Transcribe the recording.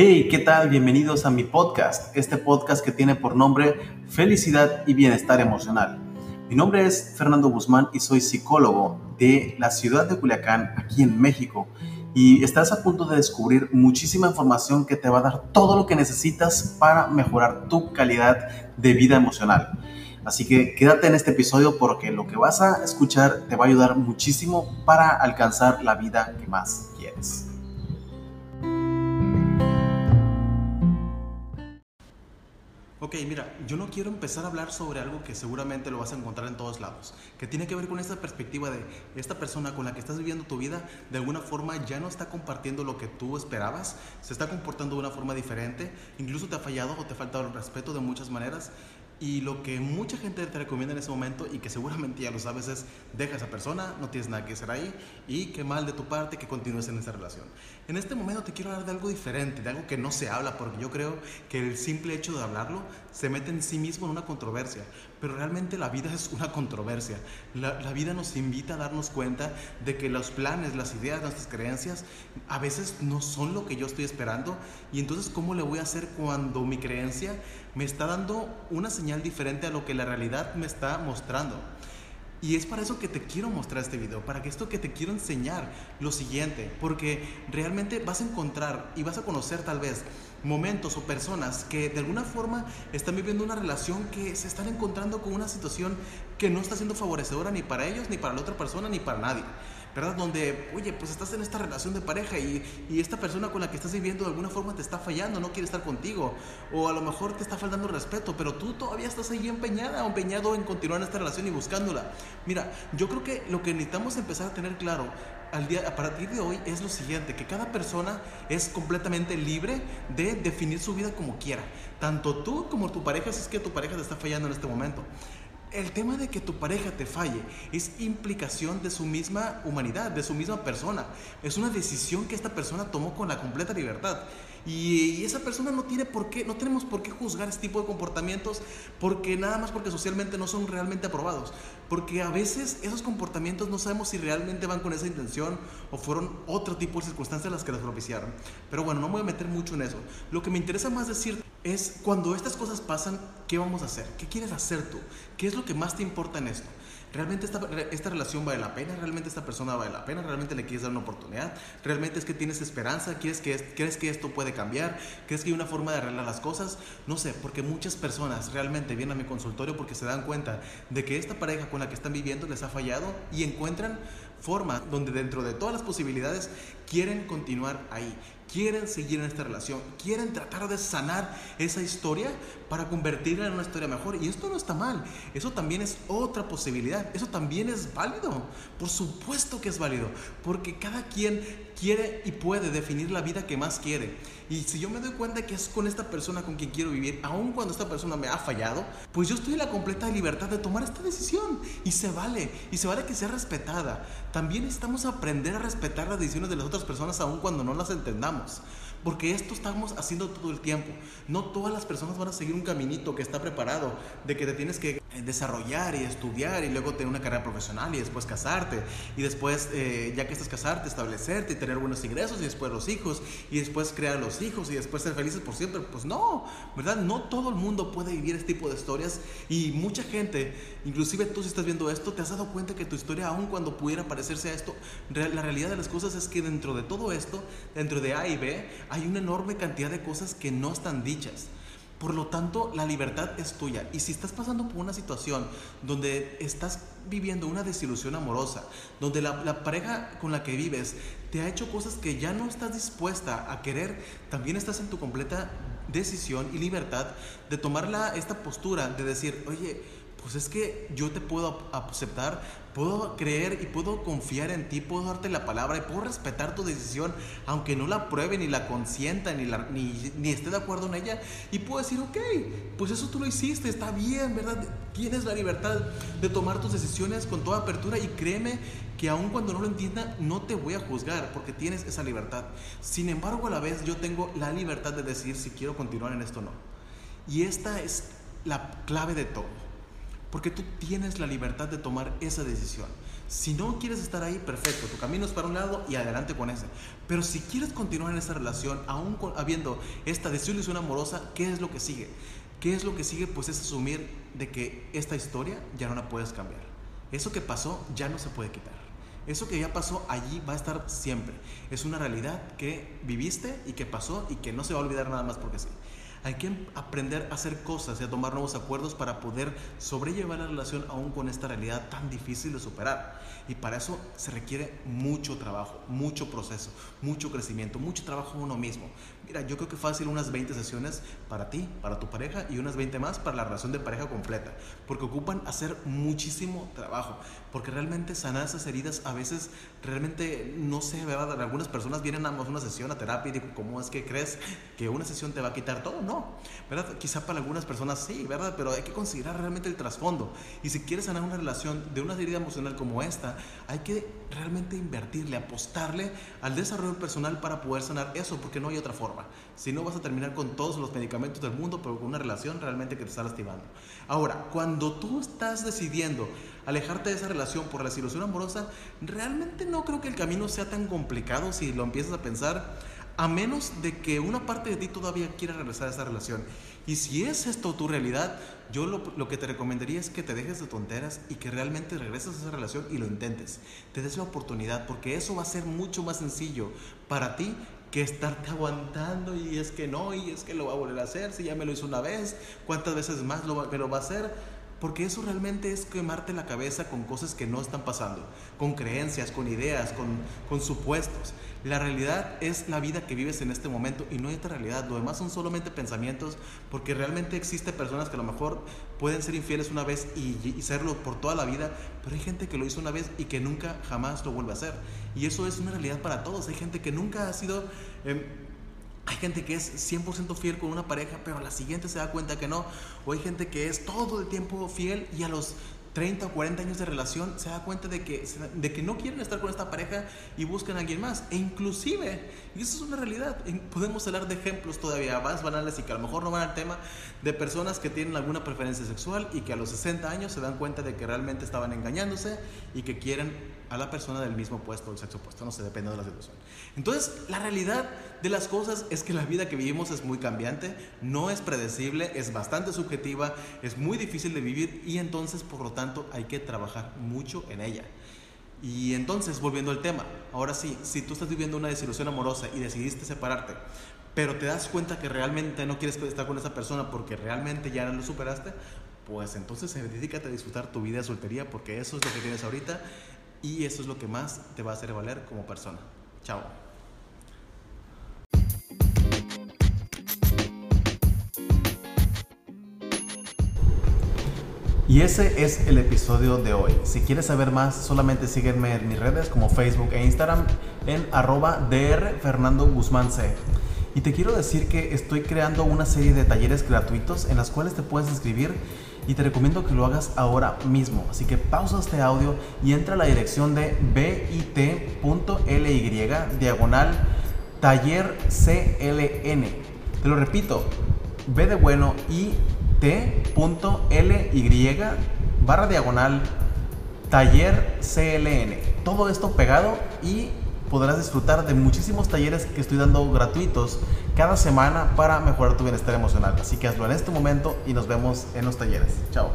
Hey, ¿qué tal? Bienvenidos a mi podcast, este podcast que tiene por nombre Felicidad y Bienestar Emocional. Mi nombre es Fernando Guzmán y soy psicólogo de la ciudad de Culiacán, aquí en México. Y estás a punto de descubrir muchísima información que te va a dar todo lo que necesitas para mejorar tu calidad de vida emocional. Así que quédate en este episodio porque lo que vas a escuchar te va a ayudar muchísimo para alcanzar la vida que más quieres. Ok, mira, yo no quiero empezar a hablar sobre algo que seguramente lo vas a encontrar en todos lados, que tiene que ver con esta perspectiva de esta persona con la que estás viviendo tu vida, de alguna forma ya no está compartiendo lo que tú esperabas, se está comportando de una forma diferente, incluso te ha fallado o te ha faltado el respeto de muchas maneras y lo que mucha gente te recomienda en ese momento y que seguramente ya lo sabes es deja a esa persona, no tienes nada que hacer ahí y qué mal de tu parte que continúes en esa relación. En este momento te quiero hablar de algo diferente, de algo que no se habla, porque yo creo que el simple hecho de hablarlo se mete en sí mismo en una controversia, pero realmente la vida es una controversia. La, la vida nos invita a darnos cuenta de que los planes, las ideas, nuestras creencias a veces no son lo que yo estoy esperando y entonces ¿cómo le voy a hacer cuando mi creencia me está dando una señal diferente a lo que la realidad me está mostrando. Y es para eso que te quiero mostrar este video, para que esto que te quiero enseñar lo siguiente, porque realmente vas a encontrar y vas a conocer tal vez momentos o personas que de alguna forma están viviendo una relación que se están encontrando con una situación que no está siendo favorecedora ni para ellos, ni para la otra persona, ni para nadie. ¿Verdad? Donde, oye, pues estás en esta relación de pareja y, y, esta persona con la que estás viviendo de alguna forma te está fallando, no quiere estar contigo, o a lo mejor te está faltando respeto, pero tú todavía estás ahí empeñada o empeñado en continuar en esta relación y buscándola. Mira, yo creo que lo que necesitamos empezar a tener claro al día, a partir de hoy es lo siguiente, que cada persona es completamente libre de definir su vida como quiera, tanto tú como tu pareja, si es que tu pareja te está fallando en este momento. El tema de que tu pareja te falle es implicación de su misma humanidad, de su misma persona. Es una decisión que esta persona tomó con la completa libertad. Y, esa persona no tiene por qué, no tenemos por qué juzgar este tipo de comportamientos porque nada más porque socialmente no son realmente aprobados. Porque a veces esos comportamientos no sabemos si realmente van con esa intención o fueron otro tipo de circunstancias las que las propiciaron. Pero bueno, no me voy a meter mucho en eso. Lo que me interesa más decir es cuando estas cosas pasan, ¿qué vamos a hacer? ¿Qué quieres hacer tú? ¿Qué es lo que más te importa en esto? ¿Realmente esta, esta relación vale la pena? ¿Realmente esta persona vale la pena? ¿Realmente le quieres dar una oportunidad? ¿Realmente es que tienes esperanza? ¿Quieres que, ¿Crees que esto puede cambiar? ¿Crees que hay una forma de arreglar las cosas? No sé, porque muchas personas realmente vienen a mi consultorio porque se dan cuenta de que esta pareja con la que están viviendo les ha fallado y encuentran forma donde dentro de todas las posibilidades quieren continuar ahí, quieren seguir en esta relación, quieren tratar de sanar esa historia para convertirla en una historia mejor. Y esto no está mal, eso también es otra posibilidad, eso también es válido, por supuesto que es válido, porque cada quien quiere y puede definir la vida que más quiere. Y si yo me doy cuenta que es con esta persona con quien quiero vivir, aun cuando esta persona me ha fallado, pues yo estoy en la completa libertad de tomar esta decisión. Y se vale, y se vale que sea respetada. También necesitamos aprender a respetar las decisiones de las otras personas aun cuando no las entendamos. Porque esto estamos haciendo todo el tiempo. No todas las personas van a seguir un caminito que está preparado, de que te tienes que desarrollar y estudiar y luego tener una carrera profesional y después casarte y después, eh, ya que estás casarte, establecerte y tener buenos ingresos y después los hijos y después crear los hijos y después ser felices por siempre. Pues no, ¿verdad? No todo el mundo puede vivir este tipo de historias y mucha gente, inclusive tú si estás viendo esto, te has dado cuenta que tu historia, aun cuando pudiera parecerse a esto, la realidad de las cosas es que dentro de todo esto, dentro de A y B, hay una enorme cantidad de cosas que no están dichas. Por lo tanto, la libertad es tuya. Y si estás pasando por una situación donde estás viviendo una desilusión amorosa, donde la, pareja con la que vives te ha hecho cosas que ya no estás dispuesta a querer, también estás en tu completa decisión y libertad de tomar esta postura de decir, oye, pues es que yo te puedo aceptar, puedo creer y puedo confiar en ti, puedo darte la palabra y puedo respetar tu decisión, aunque no la pruebe, ni la consienta, ni, ni esté de acuerdo en ella. Y puedo decir, ok, pues eso tú lo hiciste, está bien, ¿verdad? Tienes la libertad de tomar tus decisiones con toda apertura y créeme que aun cuando no lo entienda, no te voy a juzgar porque tienes esa libertad. Sin embargo, a la vez yo tengo la libertad de decidir si quiero continuar en esto o no. Y esta es la clave de todo. Porque tú tienes la libertad de tomar esa decisión. Si no quieres estar ahí, perfecto, tu camino es para un lado y adelante con ese. Pero si quieres continuar en esa relación, aún habiendo esta desilusión amorosa, ¿qué es lo que sigue? ¿Qué es lo que sigue? Pues es asumir de que esta historia ya no la puedes cambiar. Eso que pasó ya no se puede quitar. Eso que ya pasó allí va a estar siempre. Es una realidad que viviste y que pasó y que no se va a olvidar nada más porque sí. Hay que aprender a hacer cosas y a tomar nuevos acuerdos para poder sobrellevar la relación aún con esta realidad tan difícil de superar. Y para eso se requiere mucho trabajo, mucho proceso, mucho crecimiento, mucho trabajo en uno mismo. Mira, yo creo que fácil unas 20 sesiones para ti, para tu pareja y unas 20 más para la relación de pareja completa, porque ocupan hacer muchísimo trabajo, porque realmente sanar esas heridas a veces realmente no sé, ¿verdad? Algunas personas vienen a una sesión a terapia y digo, ¿cómo es que crees que una sesión te va a quitar todo? No, ¿verdad? Quizá para algunas personas sí, ¿verdad? Pero hay que considerar realmente el trasfondo. Y si quieres sanar una relación de una herida emocional como esta, hay que realmente invertirle, apostarle al desarrollo personal para poder sanar eso, porque no hay otra forma. Si no, vas a terminar con todos los medicamentos del mundo, pero con una relación realmente que te está lastimando. Ahora, cuando tú estás decidiendo alejarte de esa relación por la desilusión amorosa, realmente no creo que el camino sea tan complicado si lo empiezas a pensar, a menos de que una parte de ti todavía quiera regresar a esa relación. Y si es esto tu realidad, yo lo, que te recomendaría es que te dejes de tonteras y que realmente regreses a esa relación y lo intentes. Te des la oportunidad, porque eso va a ser mucho más sencillo para ti que estarte aguantando y es que no, y es que lo va a volver a hacer, si ya me lo hizo una vez, cuántas veces más lo me lo va a hacer porque eso realmente es quemarte la cabeza con cosas que no están pasando, con creencias, con ideas, con, con supuestos. La realidad es la vida que vives en este momento y no hay otra realidad. Lo demás son solamente pensamientos porque realmente existen personas que a lo mejor pueden ser infieles una vez y, serlo por toda la vida, pero hay gente que lo hizo una vez y que nunca jamás lo vuelve a hacer. Y eso es una realidad para todos. Hay gente que nunca ha sido... Em, hay gente que es 100% fiel con una pareja, pero a la siguiente se da cuenta que no. O hay gente que es todo el tiempo fiel y a los 30 o 40 años de relación se da cuenta de que, de que no quieren estar con esta pareja y buscan a alguien más. E inclusive, y eso es una realidad, podemos hablar de ejemplos todavía más banales y que a lo mejor no van al tema de personas que tienen alguna preferencia sexual y que a los 60 años se dan cuenta de que realmente estaban engañándose y que quieren a la persona del mismo puesto, del sexo opuesto, no sé, depende de la situación. Entonces, la realidad de las cosas es que la vida que vivimos es muy cambiante, no es predecible, es bastante subjetiva, es muy difícil de vivir y entonces, por lo tanto, hay que trabajar mucho en ella. Y entonces, volviendo al tema, ahora sí, si tú estás viviendo una desilusión amorosa y decidiste separarte, pero te das cuenta que realmente no quieres estar con esa persona porque realmente ya lo superaste, pues entonces dedícate a disfrutar tu vida de soltería porque eso es lo que tienes ahorita y eso es lo que más te va a hacer valer como persona. Chao. Y ese es el episodio de hoy. Si quieres saber más, solamente sígueme en mis redes como Facebook e Instagram en arroba DR Fernando Guzmán C. Y te quiero decir que estoy creando una serie de talleres gratuitos en las cuales te puedes inscribir y te recomiendo que lo hagas ahora mismo. Así que pausa este audio y entra a la dirección de bit.ly diagonal taller CLN. Te lo repito, B de bueno y t.ly barra diagonal taller CLN. Todo esto pegado y podrás disfrutar de muchísimos talleres que estoy dando gratuitos cada semana para mejorar tu bienestar emocional. Así que hazlo en este momento y nos vemos en los talleres. Chao.